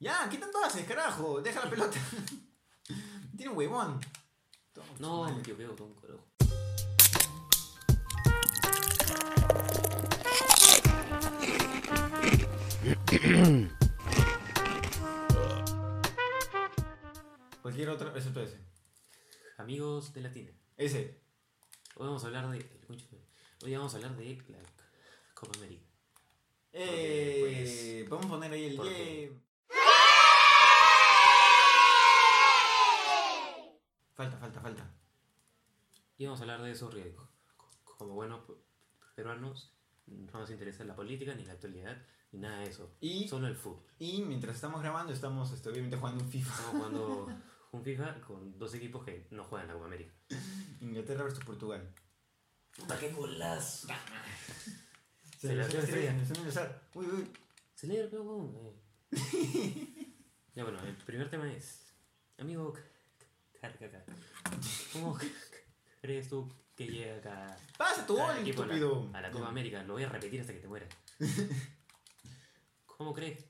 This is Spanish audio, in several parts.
Ya, ¿qué tanto haces, carajo? Deja la pelota. Tiene un huevón. No, madre. me equivoqué, botón, carajo. Cualquier otro, excepto ese. Amigos de Latina. Ese. Hoy vamos a hablar de. Hoy vamos a hablar de la Copa América. Eh, podemos poner ahí el Falta, falta, falta. Y vamos a hablar de eso co- como buenos pe- peruanos, no nos interesa la política, ni la actualidad, ni nada de eso. Y- Solo el fútbol. Y mientras estamos grabando, estamos este, obviamente jugando un FIFA. Estamos jugando un FIFA con dos equipos que no juegan la Copa América. Inglaterra versus Portugal. ¡Puta, qué golazo! Se, Se le dio estrella. Se le hace Uy, uy. Se le dio el eh. Ya bueno, el primer tema es. Amigo Carcaca, ¿cómo crees tú que llega acá Pasa tu gol, equipo a la, estúpido. a la Copa América? Lo voy a repetir hasta que te mueras. ¿Cómo crees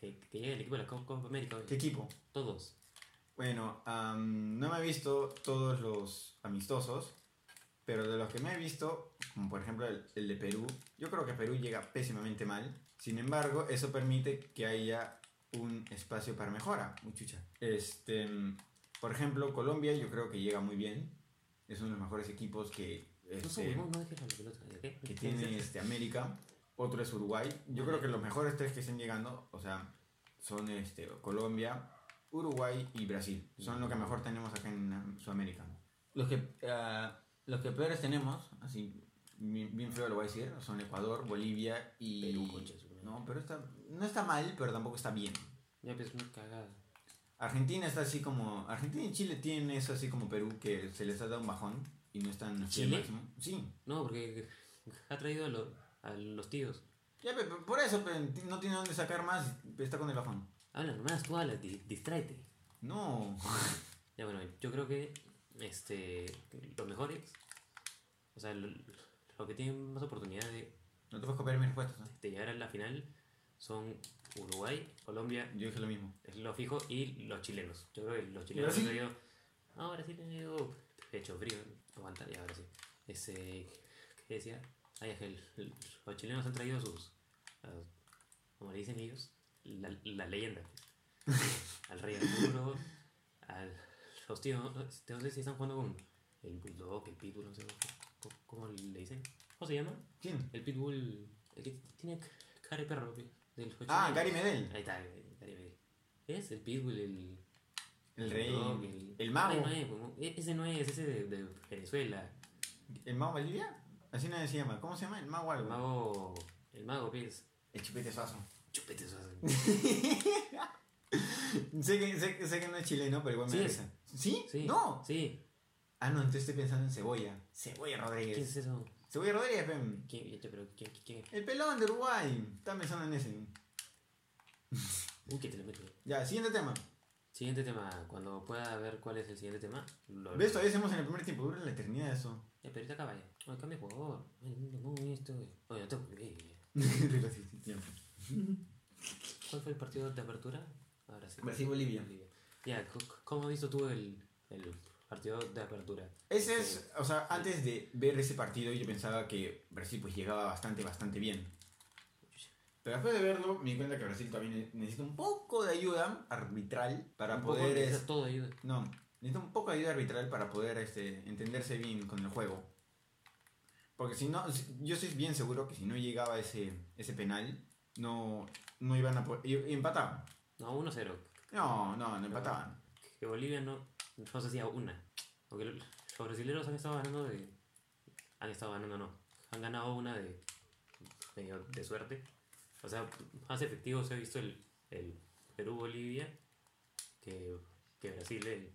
que, que llega el equipo a la Co- Copa América? hoy? ¿Qué equipo? Todos. Bueno, am, no me he visto todos los amistosos, pero de los que me he visto, como por ejemplo el, el de Perú, yo creo que Perú llega pésimamente mal. Sin embargo, eso permite que haya un espacio para mejora. Uy, chucha. Este, por ejemplo, Colombia yo creo que llega muy bien. Es uno de los mejores equipos que, este, que tiene este, América. Otro es Uruguay. Yo creo que los mejores tres que están llegando, o sea, son este, Colombia, Uruguay y Brasil. Son lo que mejor tenemos acá en Sudamérica. Los que, ah, los que peores tenemos, así bien, bien feo lo voy a decir, son Ecuador, Bolivia y... Perú, madre. No, pero está, no está mal, pero tampoco está bien. Ya pues una cagada. Argentina está así como... Argentina y Chile tienen eso así como Perú, que se les ha dado un bajón y no están así al ¿Chile? máximo. Sí. No, porque ha traído a, lo- a los tíos. Ya, pe- pe- por eso pe, no tiene dónde sacar más, está con el bajón. Habla nomás, tú habla, di- distráete. No. Ya bueno, yo creo que este los mejores, o sea, lo, lo que tienen más oportunidad de, No te puedes copiar mis respuestas. ¿no? de llegar a la final son Uruguay, Colombia, Yo dije lo mismo. es lo fijo, y los chilenos. Yo creo que los chilenos han traído. Ahora sí le digo pecho frío, aguanta, ya ahora sí. Ese, ¿qué decía? Ay, es que el- el- los chilenos han traído sus, ah, como le dicen ellos, la, la leyenda. pues. al Rey Arturo, al los tíos, sé si están jugando con el Bulldog, el Pitbull, no sé cómo, cómo le dicen. ¿Cómo se llama? ¿Quién? El Pitbull, el que tiene cara de perro, pues, Ah. Gary Medel. Ahí está, Gary Medel. Es el Pitbull, el. El rey. Bulldog, El mago. Ay, no es, como- e- ese no es, ese de, de Venezuela. ¿El mago Bolivia? Así nadie se llama. ¿Cómo se llama? El mago El algo. mago. El mago, pues. El chupete suazo. Chupete suazo. sé, que, sé, que- sé que no es chileno, pero igual me Sí da. ¿Sí? Sí. No. Sí. Ah, no, entonces estoy pensando en Cebolla. Cebolla Rodríguez. ¿Quién es eso? Cebolla Rodríguez, pem. ¿Quién, ya, pero, ¿quién, quién, quién? El pelón de Uruguay. Estaba pensando en ese. Uy, que te lo meto. Ya, siguiente tema. Siguiente tema. Cuando pueda ver cuál es el siguiente tema. Lo, ¿Ves? Todavía hacemos en el primer tiempo. Dura la eternidad eso. Ya, pero ahorita acaba ya. Oye, cambia de jugador. Ay, no, no, esto. Oye, no tengo que. ¿Cuál fue el partido de apertura? Ahora sí. Brasil-Bolivia. Ya, ¿cómo has visto tú el, el partido de apertura? Ese es, o sea, antes de ver ese partido yo pensaba que Brasil pues llegaba bastante, bastante bien. Pero después de verlo me di cuenta que Brasil ne- necesita un poco de ayuda arbitral para Un poder... de es- todo ayuda. no, necesita un poco de ayuda arbitral para poder este, entenderse bien con el juego. Porque si no, yo estoy bien seguro que si no llegaba ese, ese penal, no, no iban a poder... Empataban. No, 1-0. No, no, no empataban. Que Bolivia no, no se hacía una. Porque lo- los brasileños han estado ganando de. Han estado ganando, no. Han ganado una de. medio de suerte. O sea, más efectivo se ha visto el, el Perú-Bolivia que, que Brasil el,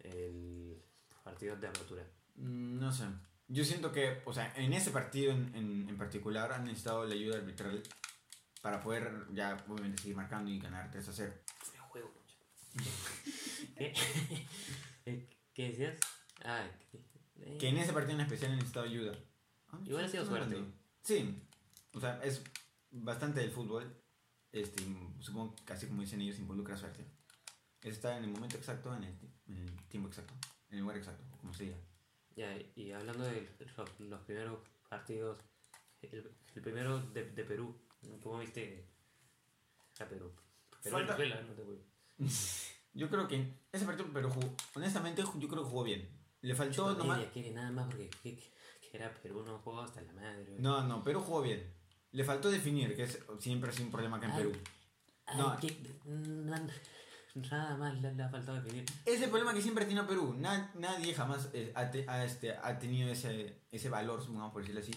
el partido de apertura. Mm, No sé. Yo siento que, o sea, en ese partido en, en, en particular han necesitado la ayuda arbitral para poder ya obviamente seguir marcando y ganar 3 a 0. Fue juego, ¿Qué? ¿Qué? ¿Qué decías? Ah, que, Que en ese partido en especial han necesitado ayuda. Ah, Igual ha sido suerte. Sí. O sea, es bastante del fútbol. este, supongo que casi como dicen ellos, involucra suerte. Es estar en el momento exacto, en el, en el tiempo exacto, en el lugar exacto, como se diga. Ya, y hablando de los, los primeros partidos, el, el primero de, de Perú, ¿cómo viste a Perú? Perú Venezuela, no te voy. Yo creo que ese partido, pero jugó, honestamente, yo creo que jugó bien. Le faltó nomás. Ella quiere nada más porque que, que- era Perú, no jugó hasta la madre. No, no, Perú jugó bien. Le faltó definir, que es, siempre ha sido un problema acá en Ay. Perú. Ay, no. que- na- nada más le, ha faltado definir. Es el problema que siempre tiene Perú. Na- nadie jamás eh, ha, te- ha, este, ha tenido ese, ese valor, vamos por decirlo así,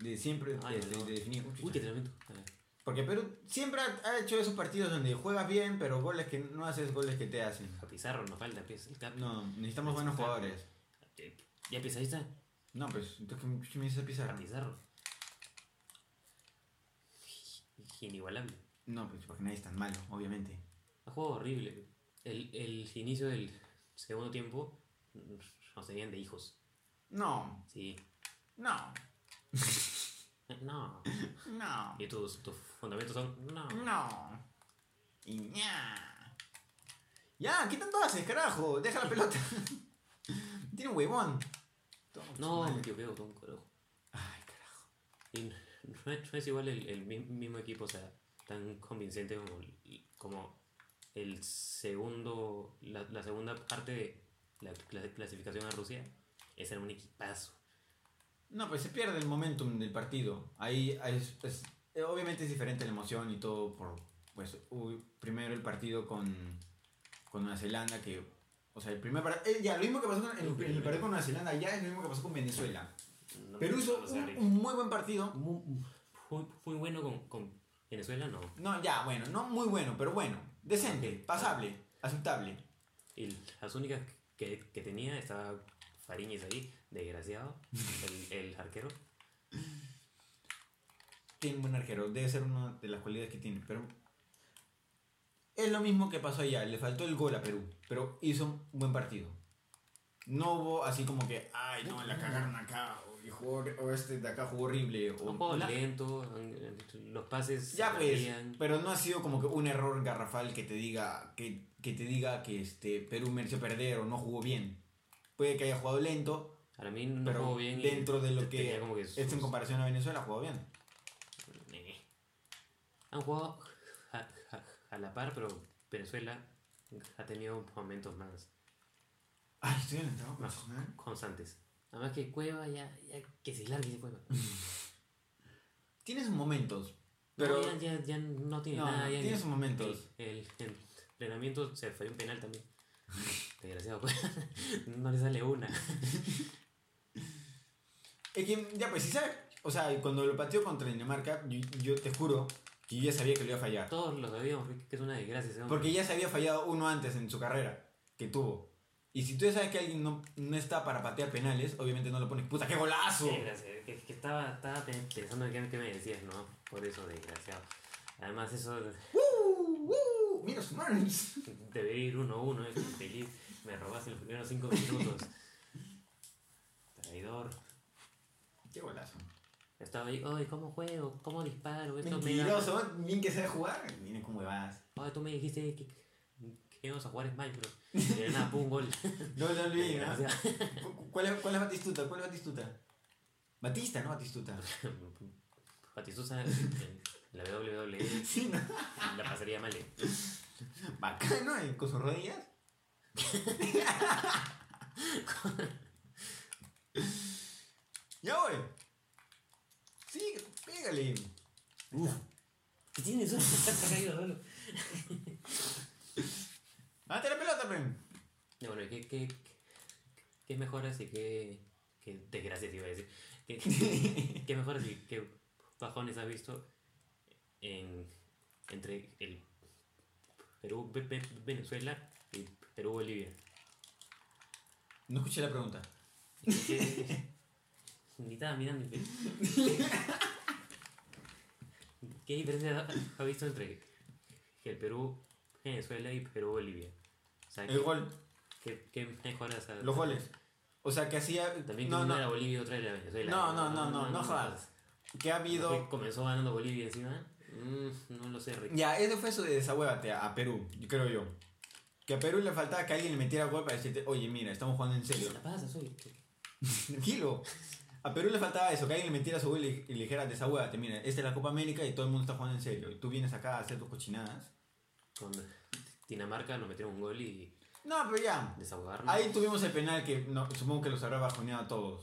de siempre Ay, este, de definir. Uy, qué tremendo. A. Porque Perú siempre ha, ha hecho esos partidos donde juegas bien, pero goles que no haces, goles que te hacen. A Pizarro nos falta, pues, el cap. No, necesitamos buenos jugadores. Eh, ¿Ya Pizarrista? No, pues, entonces, ¿qué, me dices A Pizarro? Pizarro. Inigualable. No, pues porque nadie es tan malo, obviamente. Un juego horrible. El, el inicio del segundo tiempo nos tenían de hijos. No, Sí. no, No. no, Y tus, tus fundamentos son. No. no. Y ña. Ya, ¿qué tanto haces, carajo? Deja la pelota. Tiene un huevón. No, me equivoqué, botón, carajo. Ay, carajo. Y no es, no es igual el, el mi- mismo equipo, o sea, tan convincente como, el- como el segundo, la, la segunda parte de la cla- clasificación a Rusia. Ese era un equipazo. No, pues se pierde el momentum del partido. Ahí es, es- eh, obviamente es diferente la emoción y todo por, pues, uy, primero el partido con, con Nueva Zelanda que, o sea, el primer partido, ya, lo mismo que pasó con, en, en el partido con Nueva Zelanda, ya es lo mismo que pasó con Venezuela. No- Perú hizo un, un muy buen partido. muy, muy- muy bueno con, con Venezuela, no. No, ya, bueno, no muy bueno, pero bueno, decente, pasable, aceptable. Y las únicas que, que tenía estaba Fariñez ahí, desgraciado, el, el arquero. Tiene un buen arquero, debe ser una de las cualidades que tiene, pero es lo mismo que pasó allá, le faltó el gol a Perú, pero hizo un buen partido. No hubo así como que, ay, no, la cagaron acá, o, jugó- o este de acá jugó horrible, o Un la- lento, los pases Ya pues, pero no ha sido como que un error garrafal que te diga que, que te diga que este Perú mereció perder o no jugó bien. Puede que haya jugado lento, Para mí no pero jugó bien. dentro de lo que, como que en comparación a Venezuela jugó bien. Eh. Han jugado a, a- a la par, pero Venezuela ha tenido momentos más, Ay, estoy en el trabajo más personal. constantes. Además que Cueva ya, ya que se largue ese Cueva. Tiene sus momentos, Pero pero ya, ya, ya no tiene no, nada. ya tiene ni- sus momentos. El, el entrenamiento se fue un penal también. Desgraciado, pues. no le sale una. Es que, ya pues, si sabes, o sea, cuando lo pateó contra Dinamarca, yo, yo te juro que yo ya sabía que lo iba a fallar. Todos lo sabíamos que es una desgracia ese. Porque ya se había fallado uno antes en su carrera que tuvo. Y si tú ya sabes que alguien no, no está para patear penales, obviamente no lo pones. ¡Puta, qué golazo! Qué desgracia, que, que estaba, estaba pe- pensando en qué, me decías, ¿no? Por eso, desgraciado. Además, eso ¡Woo! ¡Mira su Marnes! debería ir 1-1, es feliz. Me robaste los primeros 5 minutos. Traidor. ¡Qué golazo! Estaba ahí, oye, ¿cómo juego? ¿Cómo disparo? Esto me Mentiroso, bien que sabe jugar. Miren cómo vas. Oye, tú me dijiste que, que íbamos a jugar Smite, pero de nada, pum, gol. No ¿ah? Desgraciado. ¿Cu- ¿Cuál es, ¿Cuál es Batistuta? ¿Cuál es Batistuta? Batista, ¿no? Batistuta. Batistuta en la WWE Sí, ¿no? la pasaría mal. Bacano, ¿eh? Con sus rodillas. ya voy. Sí, pégale. Uf. ¿Qué tienes? Está caído solo. Date la pelota, pen. Ya, bueno, ¿qué, qué, qué mejoras y qué, qué desgracias iba a decir? ¿Qué, qué, qué mejoras y qué bajones has visto en, entre el Perú, Ve- Ve- Venezuela y Perú, Bolivia? No escuché la pregunta. ¿Qué- Ni estaba mirando. ¿Qué diferencia ha visto entre el Perú, Venezuela y Perú, Bolivia? O sea, El ¿qué, gol, qué, qué mejoras? los goles. O sea, que hacía. También que no, una era Bolivia y otra era Venezuela. No, no, no, no, no jodas. Que ha habido. Comenzó ganando Bolivia encima. Mm, no lo sé, Rick. Ya, eso fue eso de desahuévate a, Perú, creo yo. Que a Perú le faltaba que alguien le metiera gol para decirte, oye, mira, estamos jugando en serio. ¿Qué pasa? Soy. Tranquilo. A Perú le faltaba eso, que alguien le metiera su gol y, y le dijera, desahuévate, mira, esta es la Copa América y todo el mundo está jugando en serio. Y tú vienes acá a hacer tus cochinadas. Con Dinamarca nos metieron un gol y No, pero ya. desahogarnos. Ahí tuvimos el penal que no, supongo que los habrá bajoneado a todos.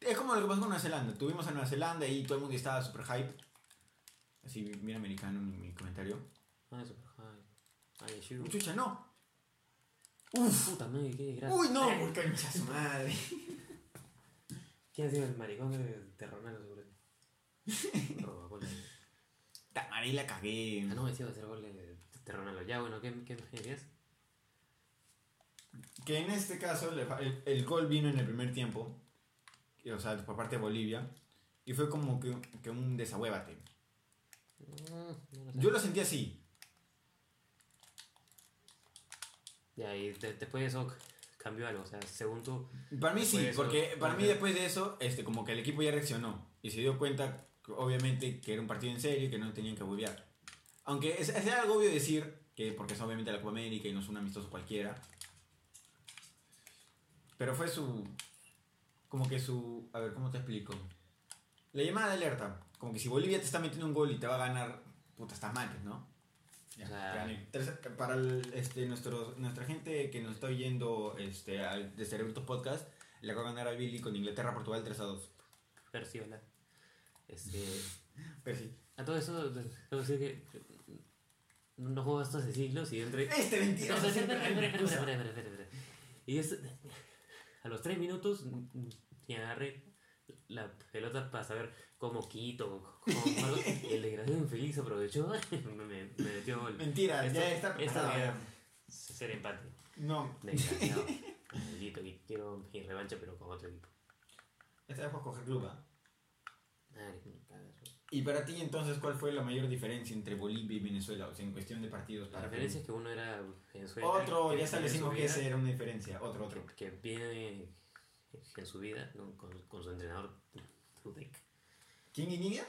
Es como lo que pasó con Nueva Zelanda. Tuvimos a Nueva Zelanda y todo el mundo estaba super hype. Así, bien americano mi, mi comentario. Ay, super high. Ay. Chucha, no. Puta madre, qué desgracia. Uy, no, por concha su madre. ¿Quién ha sido el maricón de, seguro? Roba goles. Tamaré la cagué. Ah, no, decía de hacer goles de. Ya, bueno, ¿qué, qué me? Que en este caso fa- el, el gol vino en el primer tiempo. O sea, por parte de Bolivia. Y fue como que, que un desahuévate. Mm, no lo sé. Yo lo sentí así. Ya, y de- después de eso cambió algo. O sea, según tú, Para mí sí, eso, porque para mí después de eso, este, como que el equipo ya reaccionó y se dio cuenta, obviamente, que era un partido en serio y que no tenían que huevear. Aunque es, es algo obvio decir que, porque es obviamente la Copa América y no es un amistoso cualquiera. Pero fue su. Como que su. A ver, ¿cómo te explico? La llamada de alerta. Como que si Bolivia te está metiendo un gol y te va a ganar, puta, estás mal, pues, ¿no? Ya, O sea- para el- este, nuestro, nuestra gente que nos está oyendo este, al- de Cerebritos Podcast, le acaba de ganar a Billy con Inglaterra, Portugal 3 a 2. Perciola. Este, Pero sí. a todo eso, debo decir que no juego esto hace siglos y entre. Este No, mentira. espera, espera, espera, espera, espera, espera, espera, espera. Y es, a los 3 minutos me agarré la pelota para saber cómo quito, cómo el desgraciado infeliz aprovechó me, me, me metió gol. Mentira, Esto- ya está preparado. ser empate. No, Desgraciado. Maldito, quiero mi revancha, pero con otro equipo. esta vez fue a coger club. ¿ah? Y para ti, entonces, ¿cuál fue la mayor diferencia entre Bolivia y Venezuela? O sea, en cuestión de partidos La para diferencia es que uno era Venezuela. Otro, ya establecimos que esa era una diferencia. Otro, otro. que viene en su vida ¿no? con, con su entrenador Tudek. ¿Quién y niña?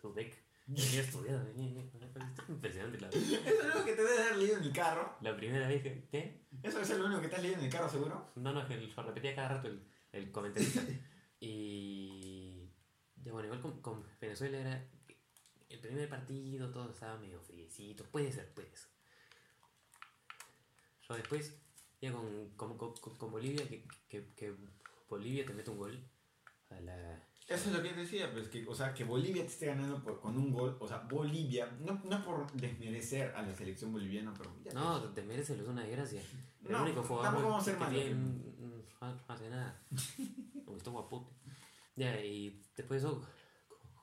Tudek. Venía estudiado, venía, venía- impresionante la, Eso es lo que te debe haber leído en el carro. la primera vez que. ¿Qué? Eso es lo único que te has leído en el carro, seguro. No, no, es que lo repetía cada rato el, el comentarista. y. Ya bueno, igual con, con Venezuela era. El primer partido, todo estaba medio friecito. Puede ser, puede ser. Yo después, ya con, con, con, con Bolivia, que, que, que Bolivia te mete un gol. A la, Eso es lo que decía, pues que, o sea, que Bolivia te esté ganando por- con un gol, o sea, Bolivia, no, no por desmerecer a la selección boliviana, pero ya No, te mereces es una desgracia. El No, único jugador tampoco vamos a ser que tiene mm, no no hace nada. Aunque está guapote. Ya, y después de eso,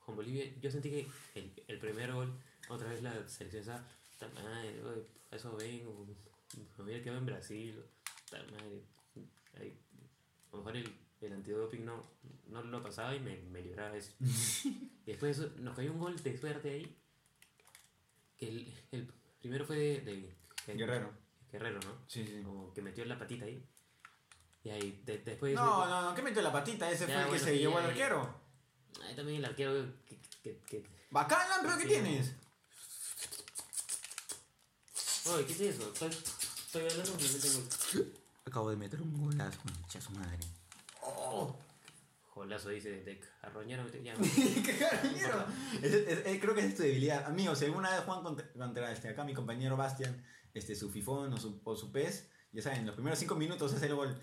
con Bolivia, yo sentí que el, el primer gol, otra vez la selección esa, "Ta madre, oye, a eso vengo, me hubiera quedado en Brasil, ta madre, ahí, a lo mejor el, el antidoping no, no lo pasaba y me, me libraba eso. y después de eso, nos cayó un gol de suerte ahí, que el, el primero fue de, de- Guerrero. Guerrero, ¿no? Sí, sí. Como que metió la patita ahí. Y ahí, de- después de No, no, no, ¿qué metió la patita? Ese Ya, fue el que se llevó al arquero. Ahí también el arquero que, que, que- Bacán, ¿pero qué Sí. tienes? Oye, ¿qué es eso? Estoy, estoy hablando y me tengo... Acabo de meter un golazo, concha su madre. ¡Oh! Jolazo dice de. Es- es- es- creo que esa es tu debilidad. Amigos, si alguna vez Juan contra, contra, este, acá mi compañero Bastian, este, su fifón o su, o su pez, ya saben, los primeros cinco minutos es el gol.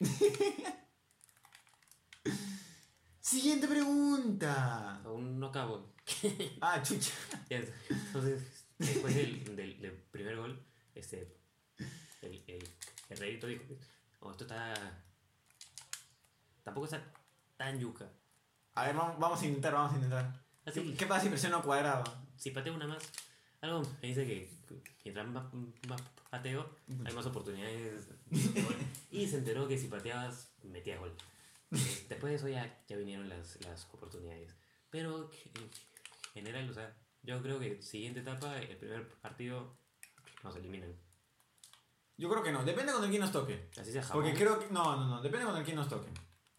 Siguiente pregunta. aún no acabo. Ah, chucha. Entonces, después del, del, del primer gol, este, el, el guerrerito dijo, oh, esto está... Tampoco está tan yuca. A ver, vamos, vamos a intentar, vamos a intentar. Así ¿Qué, pasa si presiono cuadrado? si pateo una más, algo me dice que mientras más, más pateo, hay más oportunidades. de gol. y se enteró que si pateabas, metías gol. Después de eso ya, ya vinieron las, las oportunidades. Pero en general, o sea, yo creo que siguiente etapa, el primer partido, nos eliminan. Yo creo que no, depende con el quién nos toque. Así sea Japón. Porque creo que. No, no, no, depende con el quién nos toque.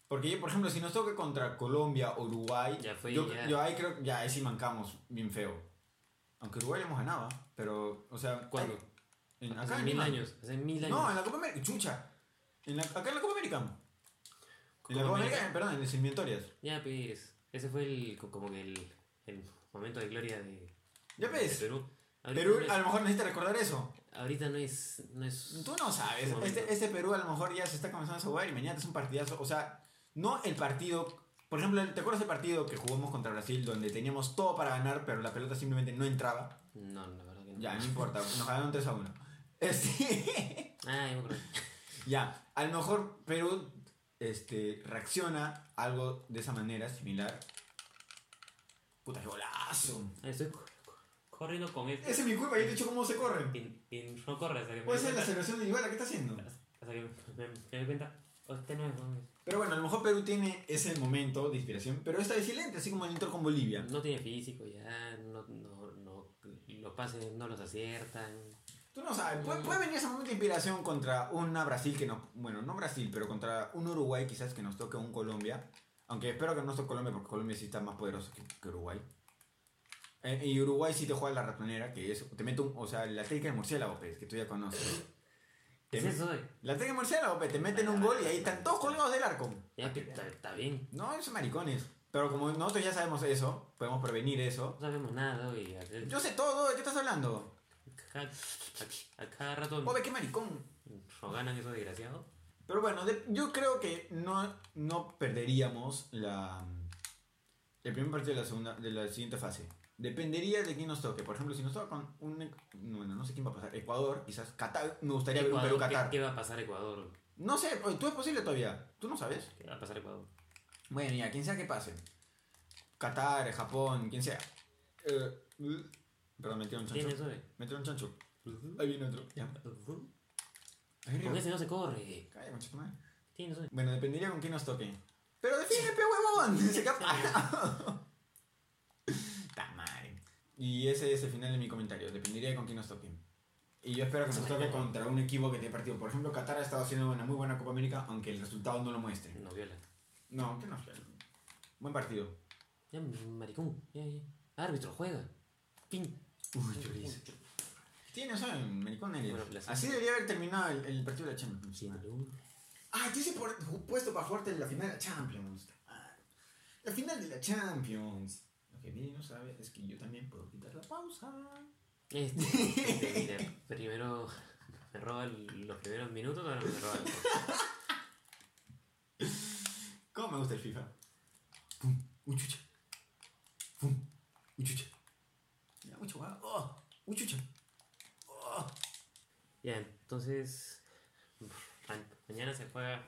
Porque yo, por ejemplo, si nos toca contra Colombia Uruguay, Ya fue, yo, ya. yo ahí creo ya ahí sí mancamos bien feo. Aunque Uruguay hemos ganado, ¿ah? pero, o sea, ¿Cuándo? en- acá Hace en mil años. Hace mil años. No, en la Copa América, chucha. En la- acá en la Copa América. En la Copa América, perdón, en las eliminatorias. Ya, pues. Ese fue el, co- como que el, el momento de gloria de, Ya de ves. Perú. Ahorita, Perú no es, a lo mejor necesita recordar eso. ahorita no es. No es Tú no sabes. Este, este Perú a lo mejor ya se está comenzando a jugar y mañana es un partidazo. O sea, no el partido. Por ejemplo, ¿te acuerdas del partido que jugamos contra Brasil donde teníamos todo para ganar, pero la pelota simplemente no entraba? No, la verdad que no. Ya, no importa, nos ganaron 3 a 1. Este, Ah, me acordé. ya, a lo mejor Perú este, reacciona algo de esa manera, similar. Puta, qué golazo. Estoy co- co- corriendo con este. Ese es mi culpa, yo te he dicho cómo se corre. Y, y no corre hasta que me Puede ser la celebración de Iguala, ¿qué está haciendo? Hasta que me, me, me cuenta. Este no es. Pero bueno, a lo mejor Perú tiene ese momento de inspiración, pero esta vez silente, así como el intro con Bolivia. No tiene físico ya. No, no, no, los pases no los aciertan. Tú no sabes, puede, puede venir ese momento de inspiración contra una Brasil que no. Bueno, no Brasil, pero contra un Uruguay quizás que nos toque un Colombia. Aunque espero que no toque Colombia porque Colombia sí está más poderoso que, que Uruguay. Eh, y Uruguay sí te juega la ratonera, que es. Te mete un. O sea, la técnica del murciélago, pues, que tú ya conoces. ¿Qué Te es me- eso? eh? La técnica del murciélago, pues, te meten un gol y ahí están todos colgados del arco. Ya, está, bien. No, esos maricones. Pero como nosotros ya sabemos eso, podemos prevenir eso. No sabemos nada, Yo sé todo, ¿de qué estás hablando? cada, a, cada rato Oye, qué maricón. nos ganan esos desgraciados. Pero bueno, de- yo creo que no, no perderíamos la, el primer partido de la, segunda, de la siguiente fase. Dependería de quién nos toque. Por ejemplo, si nos toca con un... Bueno, no sé quién va a pasar. Ecuador, quizás. Qatar. Me gustaría ver un Ecuador, Perú-Qatar. ¿qué, qué va a pasar Ecuador? No sé, tú es posible todavía. Tú no sabes. ¿Qué va a pasar Ecuador? Bueno, ya, quien sea que pase. Qatar, Japón, quien sea. Eh, perdón, metieron un chancho. Metieron un chancho. Ahí viene otro. Ya. Arriba. ese no se corre. Calla, madre. Tienes eso. Bueno, dependería con quién nos toque. Pero define, pe huevón. Se capa. Ta madre. Y ese es el final de mi comentario. Dependería de con quién nos toque. Y yo espero que nos toque contra un equipo que tiene partido. Por ejemplo, Qatar ha estado haciendo una muy buena Copa América, aunque el resultado no lo muestre. Nos viola. No, que no. Buen partido. Ya, maricón. Ya, ya. Árbitro, juega. Fin. Uy, chorizo. Tienes, ¿sabes? Maricón eres. Bueno. Así debería haber terminado el, el partido de la Champions. Sí. Ah, hice por, puesto para jugarte la final de la Champions. Ah, La final de la Champions. Lo que bien no sabe es que yo también puedo quitar la pausa. Este, este, mira, primero me roba el- los primeros minutos, ahora me roba el ¿Cómo me gusta el FIFA? Pum, un chucha. Pum, un chucha. Ya, mucho más. Oh, un chucha. Oh. Ya, entonces. ma- mañana se juega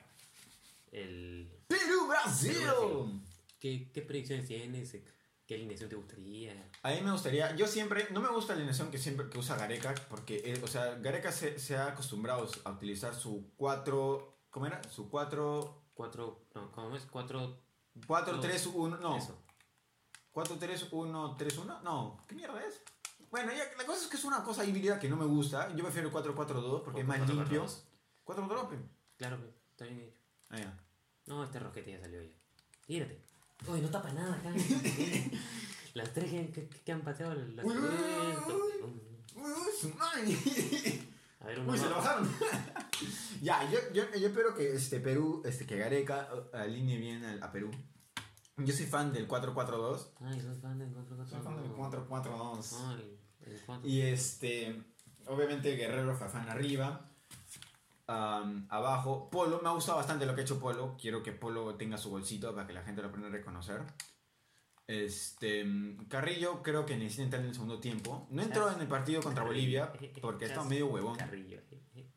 el. Perú, Brasil. Perú, ¿Qué, qué predicciones tienes? ¿Qué alineación te gustaría? A mí me gustaría, yo siempre, no me gusta la alineación que siempre que usa Gareca, porque, eh, o sea, Gareca se, se ha acostumbrado a utilizar su 4, ¿cómo era? Su 4, 4. No, ¿cómo es? 4. 4, 3, 1, no, Eso. 4, 3, 1, 3, 1, no, ¿qué mierda es? Bueno, ya, la cosa es que es una cosa híbrida que no me gusta, yo prefiero el 4, 4, 2 porque es más 4, 4, limpio. 2. 4, 4, 2, Claro, está bien hecho. Ah, ya. No, este rosquete ya salió ya. Tírate. Uy, no tapa nada acá. Las tres que, que, que han pateado las. Uy, uy, uy. A ver, uno Uy, se lo bajaron. ya, yo, yo, yo espero que este Perú, este, que Gareca uh, alinee bien al- a, Perú. Yo soy fan del 4-4-2. Ay, soy fan del 4 4 Soy fan del 4-4-2. Ay, el 4. Y este, obviamente Guerrero Fafán arriba. abajo, Polo, me ha gustado bastante lo que ha hecho Polo. Quiero que Polo tenga su bolsito para que la gente lo aprenda a reconocer. Este, Carrillo creo que necesita entrar en el segundo tiempo. No entró en el partido contra Bolivia porque está medio huevón. Carrillo.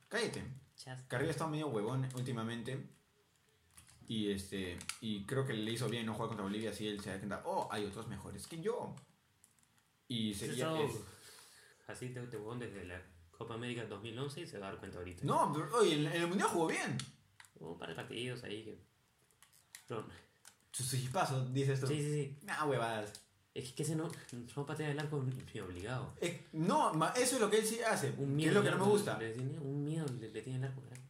Cállate. Carrillo ha estado medio huevón últimamente. Y este. Y creo que le hizo bien no jugar contra Bolivia, así él se da cuenta, oh, hay otros mejores que yo. Y Se sería. es- Así te, te desde la Copa América 2011 y se va a dar cuenta ahorita. No, pero oye, en, en el mundial jugó bien. Hubo un par de partidos ahí que. Pero, Sus pasos, dices tú. sí, sí, sí. Nah, huevadas. Es que ese no, no patea el arco ni obligado. Eh, no, eso es lo que él sí hace. Un que miedo. es lo que no me gusta. le tiene- un miedo le, le tiene el arco. carajo.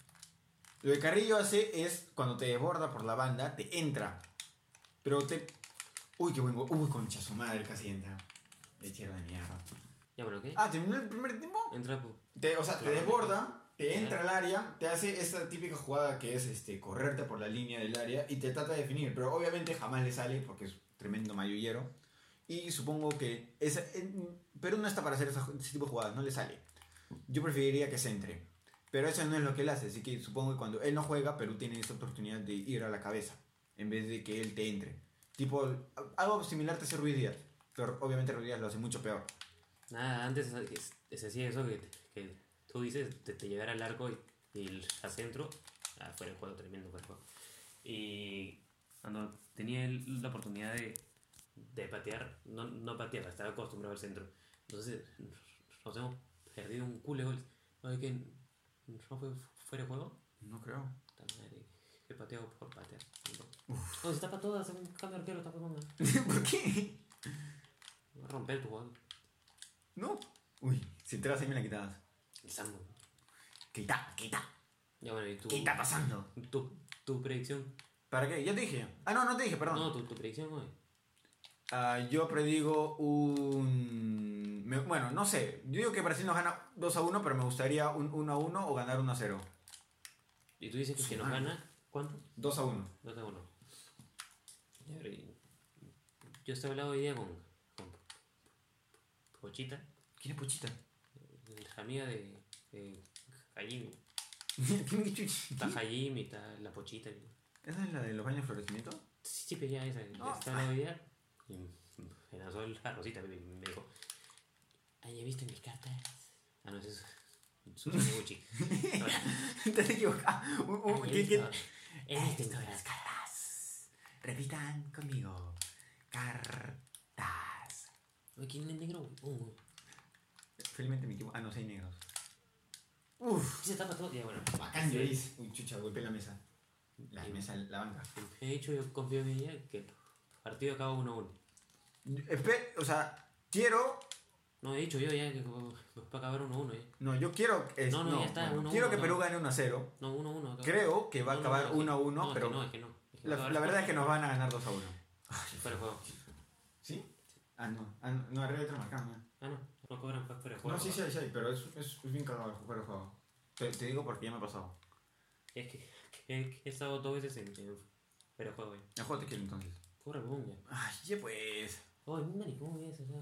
Lo que Carrillo hace es, cuando te desborda por la banda, te entra. Pero te... Uy, qué buen gol. Uy, concha su madre, casi entra. Lechero de mierda. Ya, bueno, ¿qué? Ah, ¿terminó el primer tiempo? Entra, Te- o sea, te desborda, te entra al área, te hace esa típica jugada que es este, correrte por la línea del área y te trata de definir. Pero obviamente jamás le sale porque es tremendo mayullero. Y supongo que esa, en- Perú no está para hacer ese tipo de jugadas, no le sale. Yo preferiría que se entre. Pero eso no es lo que él hace, así que supongo que cuando él no juega, Perú tiene esa oportunidad de ir a la cabeza, en vez de que él te entre. Tipo, algo similar te hace Ruiz Díaz, pero obviamente Ruiz Díaz lo hace mucho peor. Nada, antes es- es- se hacía eso que, que tú dices, te, te llegara al arco y, y el a centro, ah, fuera el juego, tremendo fuera el juego. Y cuando tenía la oportunidad de, de patear, no, no pateaba, estaba acostumbrado al centro. Entonces nos hemos perdido un culo de goles. Oye, que no fue fuera de juego. No creo. Madre, He pateado por patear. No, se tapa todas, un cambio de arquero, tapa manga. ¿Por qué? Va a romper tu juego. No. Uy, si te vas ahí me la quitabas. El Sambo. ¿Qué está? ¿Qué está? Ya bueno, y tu, ¿Qué está pasando? tu, tu predicción. ¿Para qué? Ya te dije. Ah, no, no te dije, perdón. No, tu, tu predicción, güey. Ah, yo predigo un... me- bueno, no sé. Yo digo que Brasil nos gana 2 a 1, pero me gustaría un 1 a 1 o ganar 1 a 0. Y tú dices que, que nos gana, ¿cuánto? 2 a 1. No tengo uno. Ya, pero y- Yo estaba hablando hoy día con, con Pochita, ¿Quién es Pochita? la amiga de, de Hajimi. Está Hajimi, está la Pochita. ¿Esa es la de los baños de florecimiento? Sí, sí, pero ya esa. No. Estaba hablando hoy día y me lanzó la rosita y me dijo: Ay, ¿he visto mis cartas? Ah, no, eso es de Gucci. Te has equivocado. Un- Ay, ¿qué- he visto- he visto las cartas. Repitan conmigo. Cartas. ¿quién es negro? Uh, Felizmente me equivoco. Ah, no, seis negros. Uf. se tapa todo. Ya, bueno. Bacán, Lloris. Uy, chucha, golpeé la mesa. La mesa, la banca. He dicho, yo confío en ella, que el partido acaba 1-1. Espe- o sea, quiero. No, he dicho yo ya que va a acabar 1-1. ya. No, yo quiero. es- No, no, ya está, bueno, uno a quiero uno, que no. Perú gane 1 a 0. No, 1-1. acaba. Creo que va a No, no, acabar no, es que- 1 a 1, no, es pero. que no, es que no. Es que La, la verdad es que nos van a ganar 2 a 1. Fuera de juego. ¿Sí? Ah, no. Ah, no, no, arriba otro marcado, mira. Ah, no. No cobran fuera de juego. No, sí, sí, sí, pero es, es, es bien cagado el el juego. Te, te digo porque ya me ha pasado. Es que, que- que he estado dos veces en, fuera de juego. ya. El juego te quiero entonces. Cobra boom ya. Ay, ya pues. Oye, un maricón es, o sea.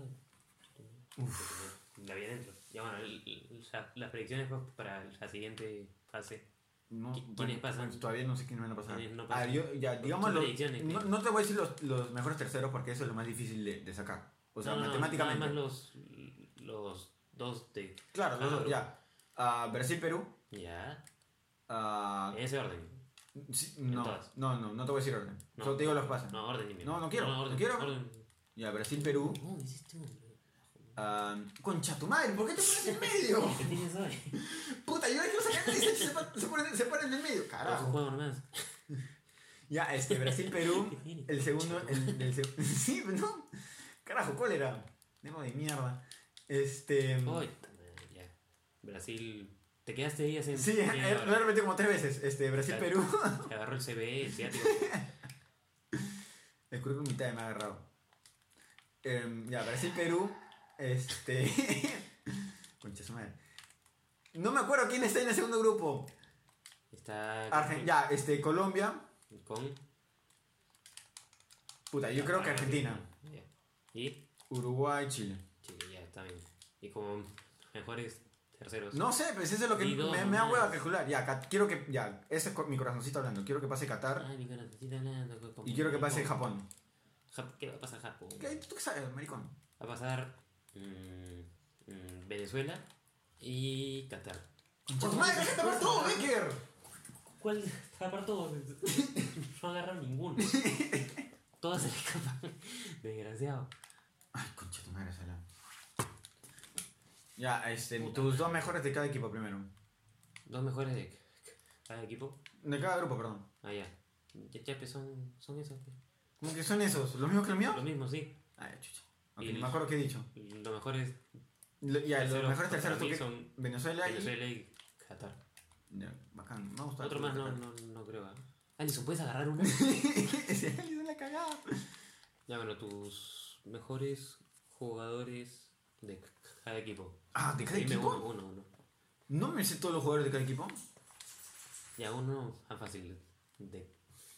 La vi adentro. Ya bueno, el- el- la- las predicciones pues, para la siguiente fase. No, ¿Qui- quiénes bueno, pasan? bueno, todavía no sé quiénes van a pasar. ¿Quiénes no ah, yo, ya, digamos, Tus los- predicciones, no, no te voy a decir los, los mejores terceros porque eso es lo más difícil de, de sacar. O sea, No, no, no, matemáticamente. Nada más los, los dos de. Claro, los dos, ya. Ah, Brasil-Perú. Ya. ah, En ese orden. sí, no, todas. no, no, no te voy a decir orden. No. Solo te digo los que pasan. No, orden dime. No, no quiero, no orden, quiero. Orden. Ya, Brasil-Perú. No, este hombre. ah, concha tu madre, ¿por qué te pones en medio? ¿Qué tienes hoy? Puta, yo le quiero sacar y se, se, pon- se ponen, se ponen en el medio, un carajo. juego nomás. Ya, este, Brasil-Perú. El segundo, el, el seg- sí, no. Carajo, ¿cuál era? Demo de mierda. Este. Puta madre, ya. Brasil. Te quedaste ahí hace. Sí, media eh, hora. lo como tres veces. Este, Brasil-Perú. Te agarró el CBE, el ciático. El currículum mitad me ha agarrado. Em, ya, Brasil-Perú. Este. Concha su madre. No me acuerdo quién está en el segundo grupo. Está. Argen- ya, este, Colombia. Con. Puta, yo creo que Argentina. Ya. Y. Uruguay, Chile. Chile, ya, está bien. Y como mejores terceros. No sé, pues eso es lo que me, me da hueva calcular. Ya, quiero que. Ya, ese es mi corazoncito hablando. Quiero que pase Qatar. Ay, mi corazoncito hablando. Y quiero que pase Japón. ¿Qué va a pasar Japón? ¿Qué? ¿Tú qué sabes, maricón? Va a pasar mm, mm, Venezuela y Qatar. ¡Pues madre, déjate ver todo, Becker! ¿Cuál? Tapar todos. No agarraron ninguno. Todas se le escapan. Desgraciado. Ay, concha tu madre, Sala. Ya, este, tus dos mejores de cada equipo primero. Dos mejores de cada equipo. De cada grupo, perdón. Ah, ya. Ya, ya, pues, son, son esos. pues. ¿Cómo que son esos? ¿Los mismos que los míos? Lo mismo, sí. Ay, chucha. Ok, Y ni me acuerdo qué he dicho. Lo mejor es Lo- ya, los Terceros, mejores terceros para tú mí que- son Venezuela y. Venezuela y Qatar. Ya, bacán, me ha gustado. Otro más no, no, no creo. ¿eh? Alison, ¿puedes agarrar uno? Ese Alisson la cagada. ya, bueno, tus mejores jugadores de cada equipo. Ah, ¿de cada Dime equipo? uno, uno. No me sé todos los jugadores de cada equipo. Ya, uno tan fácil. De,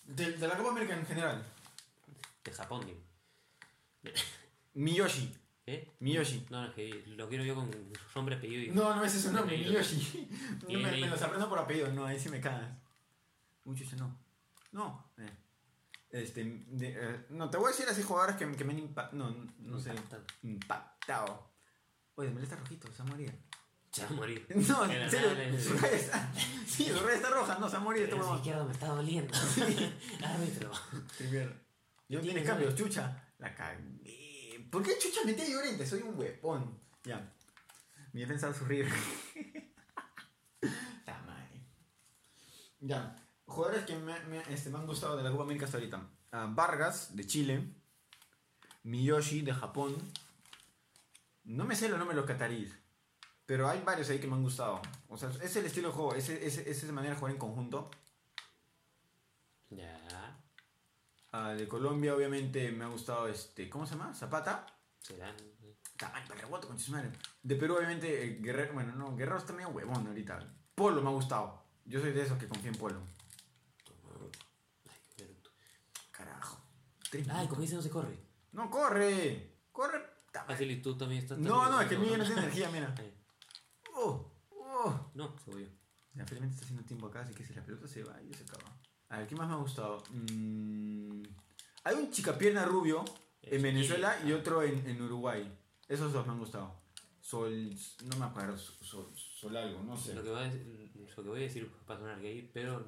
De, de la Copa América en general. De Japón, digo. Miyoshi. ¿Eh? Miyoshi. No, es que lo quiero yo con nombre, apellido y... No, no es ese nombre, Ahí lo- Miyoshi. No, me, los aprendo por apellido, no, ahí sí me cagas. Mucho ese no. No. eh. Este, de- eh, no, te voy a decir así jugadores que, que me han impactado. No, no sé. Impactado. Impactado. Oye, me está rojito, se va a morir. Se va a morir. No, en serio, su raya está. Sí, su raya está roja, no, se va a morir este izquierdo me está doliendo. Árbitro. Primero. Yo Tienes tienes cambios, chucha. La cagué. ¿Por qué chucha metí a Llorente? Soy un huevón. Ya. Mi defensa va a sufrir. La madre. Ya. Jugadores que me, me- este, me han gustado de la Copa América hasta ahorita. Ah, Vargas, de Chile. Miyoshi, de Japón. No me sé los nombres de los cataríes. Pero hay varios ahí que me han gustado. O sea, es el estilo de juego. Es, es, es esa manera de jugar en conjunto. Ya. Ah, de Colombia, obviamente, me ha gustado este. ¿Cómo se llama? Zapata. Serán. Tamaño, para rebote, con madre. De Perú, obviamente, eh, Guerrero. Bueno, no, Guerrero está medio huevón ahorita. Polo me ha gustado. Yo soy de esos que confío en Polo. Carajo. Ay, como dice, no se corre. No, corre. Corre. y tú también estás. No, no, es que el mío no tiene energía, mira. Oh, oh. No, se voy yo. Ya, felizmente está haciendo tiempo acá, así que si la pelota se va, yo se acaba. A ver, ¿qué más me ha gustado? Mm, hay un chicapierna rubio en Es Venezuela Chile. y otro en, en Uruguay. Esos dos me han gustado. Sol, no me acuerdo, sol, sol algo, no sé. Lo que, voy a decir, lo que voy a decir va a sonar gay, pero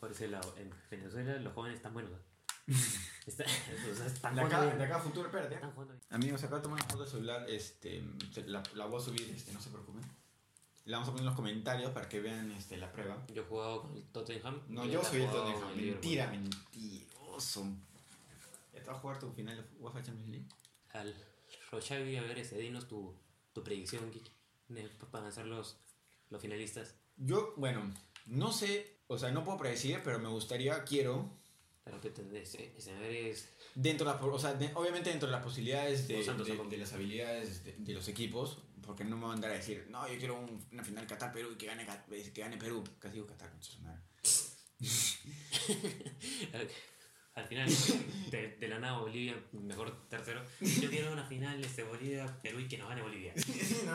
por ese lado. En Venezuela los jóvenes están buenos. ¿eh? Está- o sea, están De acá, bien. de acá a futuro, espérate. Bien. Amigos, acá toman una foto del celular, este, la, la voy a subir, este, no se preocupen. La vamos a poner en los comentarios para que vean este, la prueba. Yo he jugado con el Tottenham. No, yo soy el Tottenham. el. Mentira, mentiroso. ¿Ya te vas a jugar tu final de UEFA Champions League? Al Rochavi, a ver, ese, dinos tu, tu predicción Kiki, para lanzar los, los finalistas. Yo, bueno, no sé, o sea, no puedo predecir, pero me gustaría, quiero, Claro que te- ese, ese eres dentro de las, o sea, de- obviamente dentro de las posibilidades de, de- las habilidades de, los equipos, porque no me van a a decir, no, yo quiero un- una final Qatar-Perú y que gane, Cat- que gane Perú. Casi digo Qatar, con. Al, al final, de, de la nada Bolivia, mejor tercero. Yo quiero una final este, Bolivia-Perú y que nos gane Bolivia. Sí, ¿no?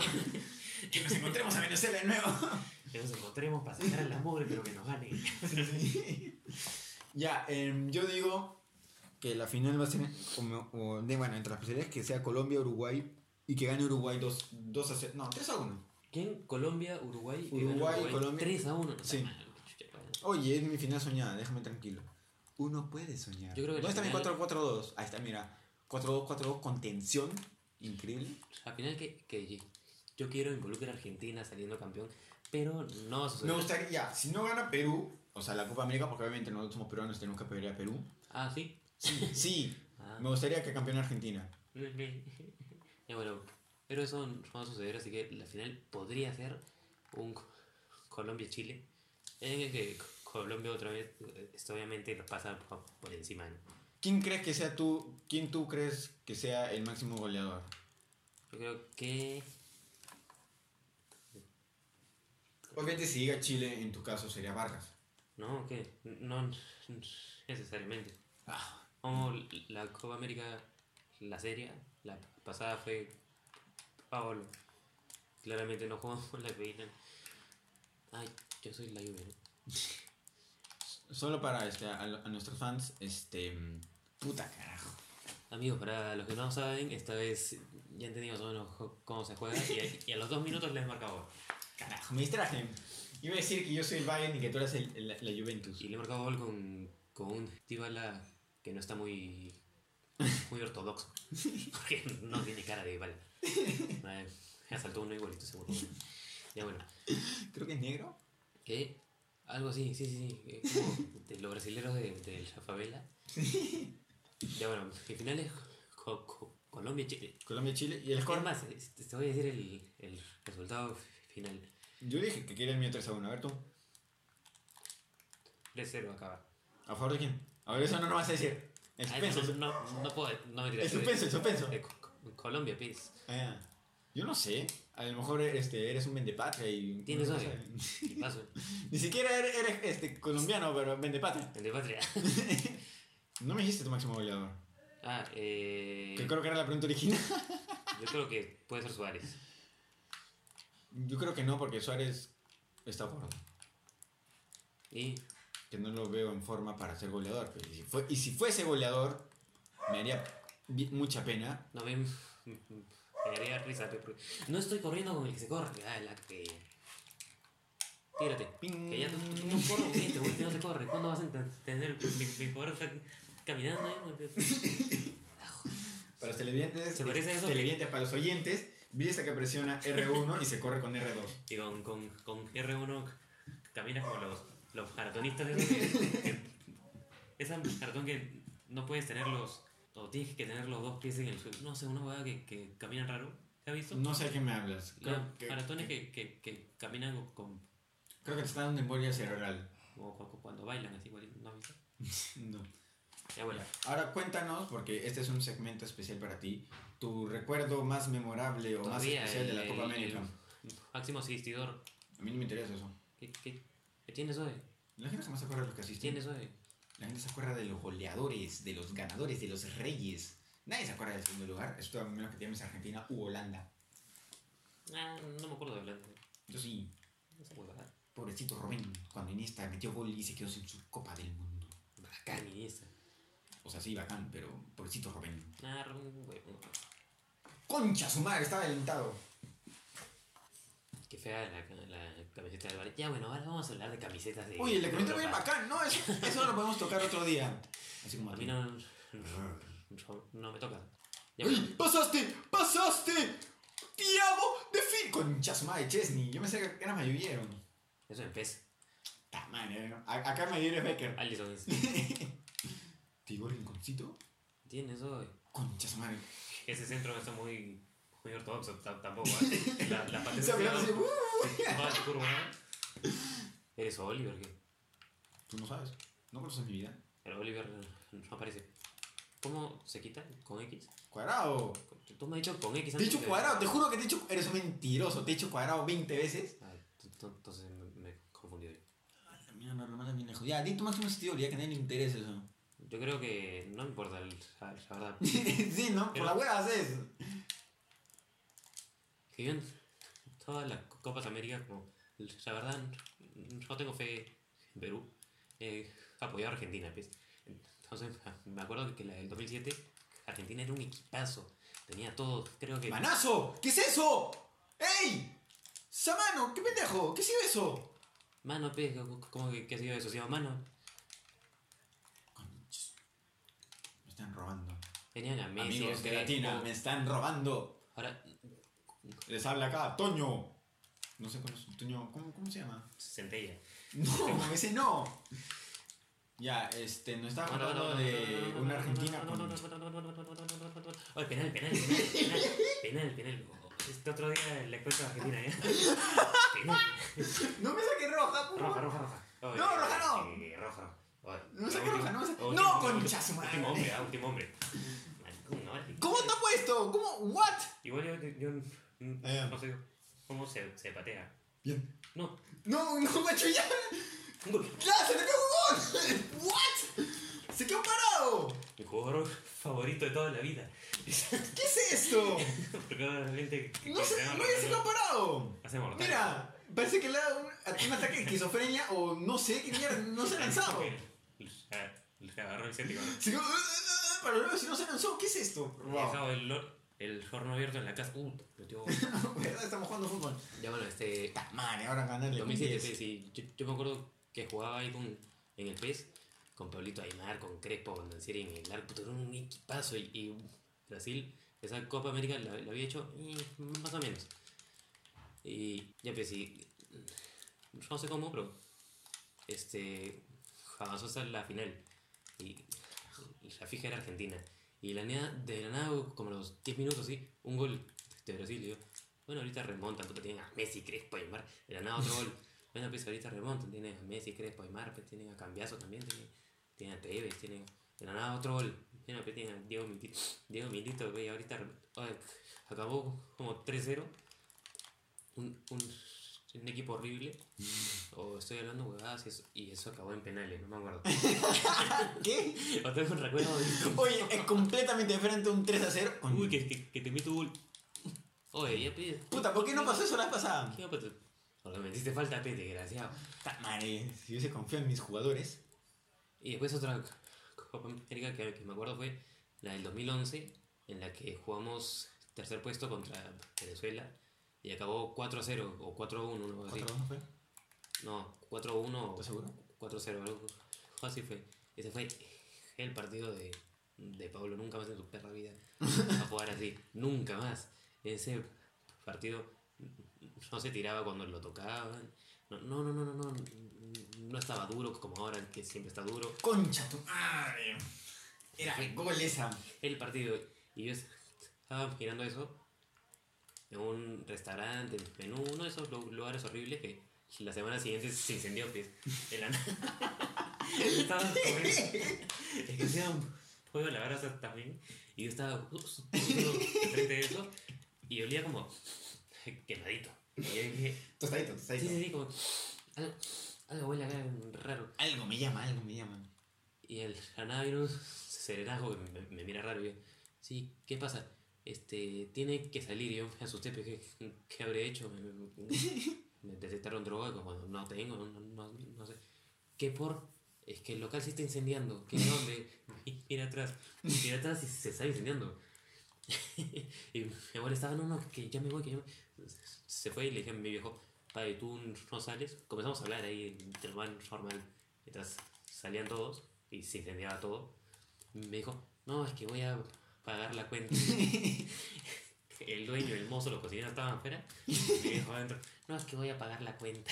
que nos encontremos a Venezuela de nuevo. Que nos encontremos para sacar la mugre, pero que nos gane. Ya, em, yo digo que la final va a ser, como- o de, bueno, entre las posibilidades que sea Colombia-Uruguay y que gane Uruguay 2, 2 a 0, no, 3 a 1. ¿Quién? Colombia, Uruguay. y Uruguay, gana Colombia. 3 a 1. Sí. Oye, es mi final soñada, déjame tranquilo. Uno puede soñar. Yo creo que ¿Dónde está mi final- 4-4-2? Ahí está, mira. 4-2, 4-2 con tensión. Increíble. Al final que, que yo quiero involucrar a Argentina saliendo campeón, pero no. Me gustaría, ya, si no gana Perú, o sea, la Copa América, porque obviamente nosotros somos peruanos tenemos que apoyar a Perú. Ah, sí. Sí, sí. Ah. Me gustaría que campeone Argentina. Ya, bueno, pero eso no va a suceder, así que la final podría ser un Co- Colombia-Chile, en el que Colombia otra vez, esto obviamente pasa por, por encima. ¿no? ¿Quién crees que sea tú, quién tú crees que sea el máximo goleador? Yo creo que Obviamente si llega Chile, en tu caso sería Vargas. No, que no necesariamente. Ah, Como la Copa América, la serie, la pasada fue Paolo. Claramente no jugamos la final. Ay, yo soy la Juve, ¿no? Solo para este, a, a nuestros fans, este... Puta carajo. Amigos, para los que no saben, esta vez ya entendí más o menos jo- cómo se juega y a, y a los dos minutos les marca gol. Carajo, me distraje. Iba a decir que yo soy el Bayern y que tú eres el, el- la Juventus. Y le marca gol con, con un Dybala que no está muy, muy ortodoxo. Porque no tiene cara de Dybala. Eh, Asaltó uno igualito, seguro. Ya bueno. Creo que es negro. ¿Qué? Algo así, sí, sí, sí. eh, como de los brasileros de, de la favela. Ya bueno, el final es Co- Co- Colombia-Chile. Colombia-Chile. Y el score. más, es- te voy a decir el, el resultado final. Yo dije que quería el mío 3 a 1. A ver tú. 3-0 acaba. ¿A favor de quién? A ver, eso no nos vas a decir. El suspenso. no, no, no puedo, no me El suspenso, el suspenso. Colombia, pis. Ah, yo no sé. A lo mejor este, eres un vendepatria y. Tienes odio. Y paso. Ni siquiera eres, eres, este, colombiano, pero vendepatria. El de patria. No me dijiste tu máximo goleador. Ah, eh. Que creo que era la pregunta original. Yo creo que puede ser Suárez. Yo creo que no, porque Suárez está gordo. Y Que no lo veo en forma para ser goleador. Pero y, si fue- y si fuese goleador, me haría mucha pena. no me. Me haría risa, porque No estoy corriendo con el que se corre. Ah, la que. Tírate. Ping. Que ya no, no corro con este, güey, que no se corre. ¿Cuándo vas a entender mi, mi poder está caminando? Para los televidentes, para los oyentes, viste que presiona R1 y se corre con R2. Y con, con, con R1 caminas como los, los maratonistas de que, que- esa maratón que no puedes tener los o tienes que tener los dos pies en el suelo no sé una hueá que, que caminan raro ¿te has visto? No sé a qué me hablas. Los maratones que, que, caminan con, creo que te está dando embolia cerebral. cu- cuando bailan así ¿no has visto? No. ya bueno Ahora cuéntanos, porque este es un segmento especial para ti, tu recuerdo más memorable o más especial de la Copa el- América. el máximo asistidor A mí no me interesa eso. ¿qué, qué, qué tienes hoy? La gente jamás se acuerda de los que ¿qué asisten. tienes hoy? La gente se acuerda de los goleadores, de los ganadores, de los reyes. Nadie se acuerda del segundo lugar. Esto a menos que te llames Argentina u Holanda. ah no me acuerdo de hablar Yo sí, pobrecito Robin, cuando Iniesta metió gol y se quedó sin su Copa del Mundo. bacán Iniesta O sea, sí, bacán, pero pobrecito Robin. ah güey, ¡Concha su madre! Estaba alentado. Qué fea la, la camiseta del Valencia. Ya, bueno, ahora vamos a hablar de camisetas de. Oye, de comenté bien bacán, ¿no? Eso, eso lo podemos tocar otro día. Así como A mí no. No, no me toca. Ya, ¡Uy! ¡Pasaste! ¡Pasaste! ¡Tiago de fin! Concha su madre, Chesney. Yo me sé que era Mayullero. eso en PES. Ta madre, ¿no? A- Acá Mayullero es Becker. Allison es. ¿Tigo Rinconcito? Tienes hoy. Concha su madre. Ese centro no está muy. Muy ortodoxo tampoco. ¿eh? La, la patente. Se hablaba así, ¡uh! ¿Eres Oliver qué? Tú no sabes. No conoces mi vida. Pero Oliver no aparece. ¿Cómo se quita? ¿Con X? Cuadrado. Tú me has dicho con X Te he antes dicho cuadrado. Te juro que te he dicho. Eres un mentiroso. Te he dicho cuadrado 20 veces. Ah, entonces me, he confundido. La mía no, no, bien lejos. Ya, di tu máximo sentido, ya que a nadie le interesa eso. Yo creo que no importa el- la, la verdad. sí, ¿no? Por la hueva haces. que yo en todas las Copas América, como la verdad, no tengo fe en Perú. He apoyado a Argentina, pues. Entonces, me acuerdo que la del 2007, Argentina era un equipazo. Tenía todo, creo que. ¡Manazo! ¿Qué es eso? ¡Ey! ¡Samano! ¿Qué pendejo? ¿Qué ha sido eso? Mano, pe, ¿cómo que, que ha sido eso? ¿Se llama mano? Conchas. Me están robando. Tenían a Messi, Amigos de. Latina, me están robando. Ahora, Les habla acá, Toño. No sé cómo es Toño. ¿Cómo, cómo se llama? Centella. No, ese no. Ya, este, nos estaba hablando de una Argentina penal, penal, penal, penal, penal, penal. Este otro día le cuento a Argentina, ¿eh? Penal. No me saques roja, Roja, roja, roja. No, roja no. roja. No último- roja, no me último- No, último- concha su madre. Último hombre, ah, último hombre. No. ¿Cómo está puesto? ¿Cómo? ¿What? Igual yo, yo, Eh. no sé cómo se, se patea. Bien. No. No, no, macho, ya. ¡Ya! ¡Se te quedó un gol! ¿What? ¡Se quedó parado! Mi jugador favorito de toda la vida. ¿Qué es esto? Porque realmente. No se, no se quedó parado. Hace mortal. Mira, parece que le da un, un ataque de esquizofrenia o no sé qué mierda, no se ha lanzado. Le le agarró el. ¿no? Se quedó, Para luego, si no se lanzó, ¿qué es esto? He dejado el, horno abierto en la casa. Uh. Estamos jugando fútbol. Ya bueno, este. Ta madre, ahora ganarle con 2007, 10. pues, sí. Yo, yo me acuerdo que jugaba ahí con, en el PES con Pablito Aymar, con Crespo, con Dancieri en el arco. Era un equipazo. Y, y Brasil, esa Copa América la, la había hecho y más o menos. Y ya pues sí. No sé cómo, pero. Este. Avanzó hasta la final. Y, y la fija era Argentina. Y la nada, de la nada, como los 10 minutos, sí, un gol de Brasil. Yo, bueno, ahorita remontan, puta, tienen a Messi, Crespo, Aymar. De la nada otro gol. Bueno, pues ahorita remontan, tienen a Messi, Crespo, Aymar, pues tienen a Cambiazo también, tienen, tienen a Tevez, tienen de la nada otro gol. Bueno, pues tienen a Diego Milito, Diego Milito, pues, y ahorita oye, acabó como 3-0. Un, un, un equipo horrible. O estoy hablando huevadas y eso, y eso acabó en penales, no me acuerdo. ¿Qué? O tengo un recuerdo de... Oye, es completamente diferente un 3 a 0. con- Uy, que, que, que te meto gol. Oye, ya pides. Puta, ¿por qué no pasó eso la vez pasada? ¿Qué pasar? Porque me hiciste falta, pe, desgraciado. Madre, si hubiese confiado en mis jugadores. Y después otra Copa América que, que me acuerdo fue la del 2011, en la que jugamos tercer puesto contra Venezuela y acabó 4-0 o 4-1, algo así. 4 fue? No, 4-1 ¿Estás seguro? 4-0, algo así fue. Ese fue el partido de, de Pablo, nunca más en su perra vida a jugar así, nunca más. Ese partido no se tiraba cuando lo tocaban. No, no, no, no, no, no, no estaba duro como ahora, que siempre está duro. Concha tu madre. Era gol esa. El partido, y yo estaba mirando eso en un restaurante, en uno de esos lu- lugares horribles que la semana siguiente se incendió, pues, en la nada. Estaba comiendo- es que un pollo la brasa también, y yo estaba justo frente de eso, y olía como quemadito. Y yo dije, Tostadito, tostadito. sí, sí, como, algo, algo huele acá raro. Algo me llama, algo me llama. Y el un serenazgo que me, me mira raro y yo, sí, ¿qué pasa? Este, tiene que salir, yo me asusté, ¿qué, qué habré hecho? Me, detectaron droga, como no tengo, no, no, no sé. ¿Qué por? Es que el local se está incendiando. ¿Qué dónde? Mi- Mira atrás, mira atrás y se está incendiando. y mi abuela estaba, no, no, que ya me voy, que ya me... Se fue y le dije a mi viejo, padre, tú no sales. Comenzamos a hablar ahí, normal, normal. Mientras salían todos y se incendiaba todo. Me dijo, no, es que voy a pagar la cuenta. el dueño, el mozo, los cocineros estaban afuera. Y mi viejo adentro, no, es que voy a pagar la cuenta.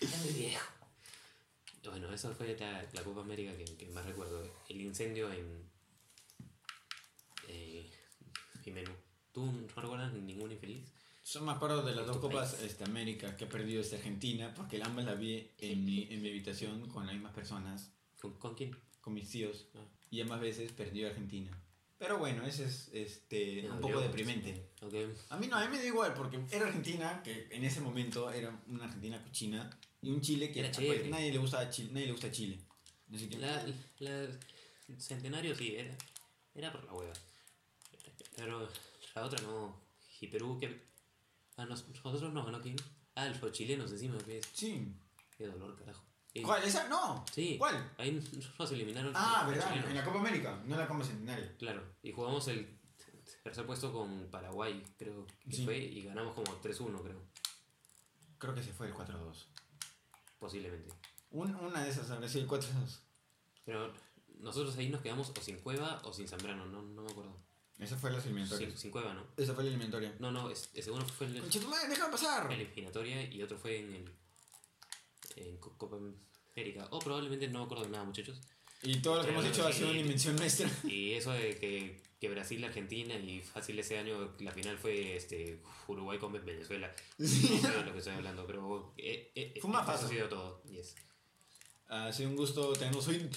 Ya muy viejo. Bueno, eso fue la, la Copa América que, que más recuerdo. El incendio en. Eh, Jimeno. ¿Tú no recuerdas ningún infeliz? Yo me acuerdo de las ¿En dos copas este, América que ha perdido esta Argentina, porque ambas la vi en mi, en mi habitación con las mismas personas, ¿Con, con quién? con mis tíos, Ah. y ambas veces perdió Argentina. Pero bueno, ese es este, un poco deprimente. A mí no, a mí me da igual, porque era Argentina, que en ese momento era una Argentina cochina, y un Chile que Era chévere. nadie, le gusta Chile, nadie le gusta Chile. Así que, La, la Centenario sí, era, era por la hueva. Pero la otra no. Y Perú, que. A nos- nosotros nos ganó quién? Ah, los chilenos encima, pues. sí. Qué dolor, carajo. ¿Cuál? ¿Esa? No. Sí. ¿Cuál? Ahí nos eliminaron. Ah, verdad, chilenos. en la Copa América, no en la Copa Centenario. Claro, y jugamos el tercer puesto con Paraguay, creo que Sí. fue, y ganamos como 3-1, creo, Creo que se fue el 4-2. posiblemente. Un- una de esas habrá sido el 4-2. Pero nosotros ahí nos quedamos o sin Cueva o sin Zambrano, no, no me acuerdo. Esa fue las eliminatorias. Sin, sin Cueva, ¿no? Esa fue la eliminatoria. No, no, es, ese uno fue el, déjame pasar. la eliminatoria y otro fue en el en Co- Copa América. O probablemente no me acuerdo de nada, muchachos. Y todo lo que hemos dicho ha sido una invención nuestra. Y eso de que, que Brasil, Argentina y fácil ese año la final fue este Uruguay con Venezuela. No sé de lo que estoy hablando, pero eh, eh, Fue más fácil. ha sido todo. Yes. Ha sido un gusto tenernos hoy.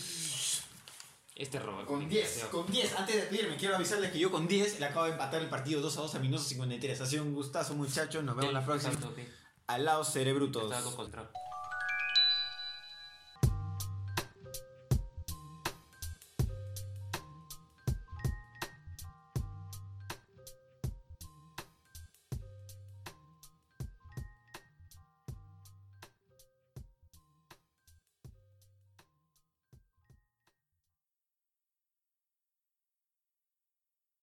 Este robo. Con 10, con 10. Antes de despedirme, quiero avisarles que yo con 10 le acabo de empatar el partido 2 a 2 a minutos 53. Ha sido un gustazo, muchachos. Nos vemos la próxima. Al lado, cerebrutos.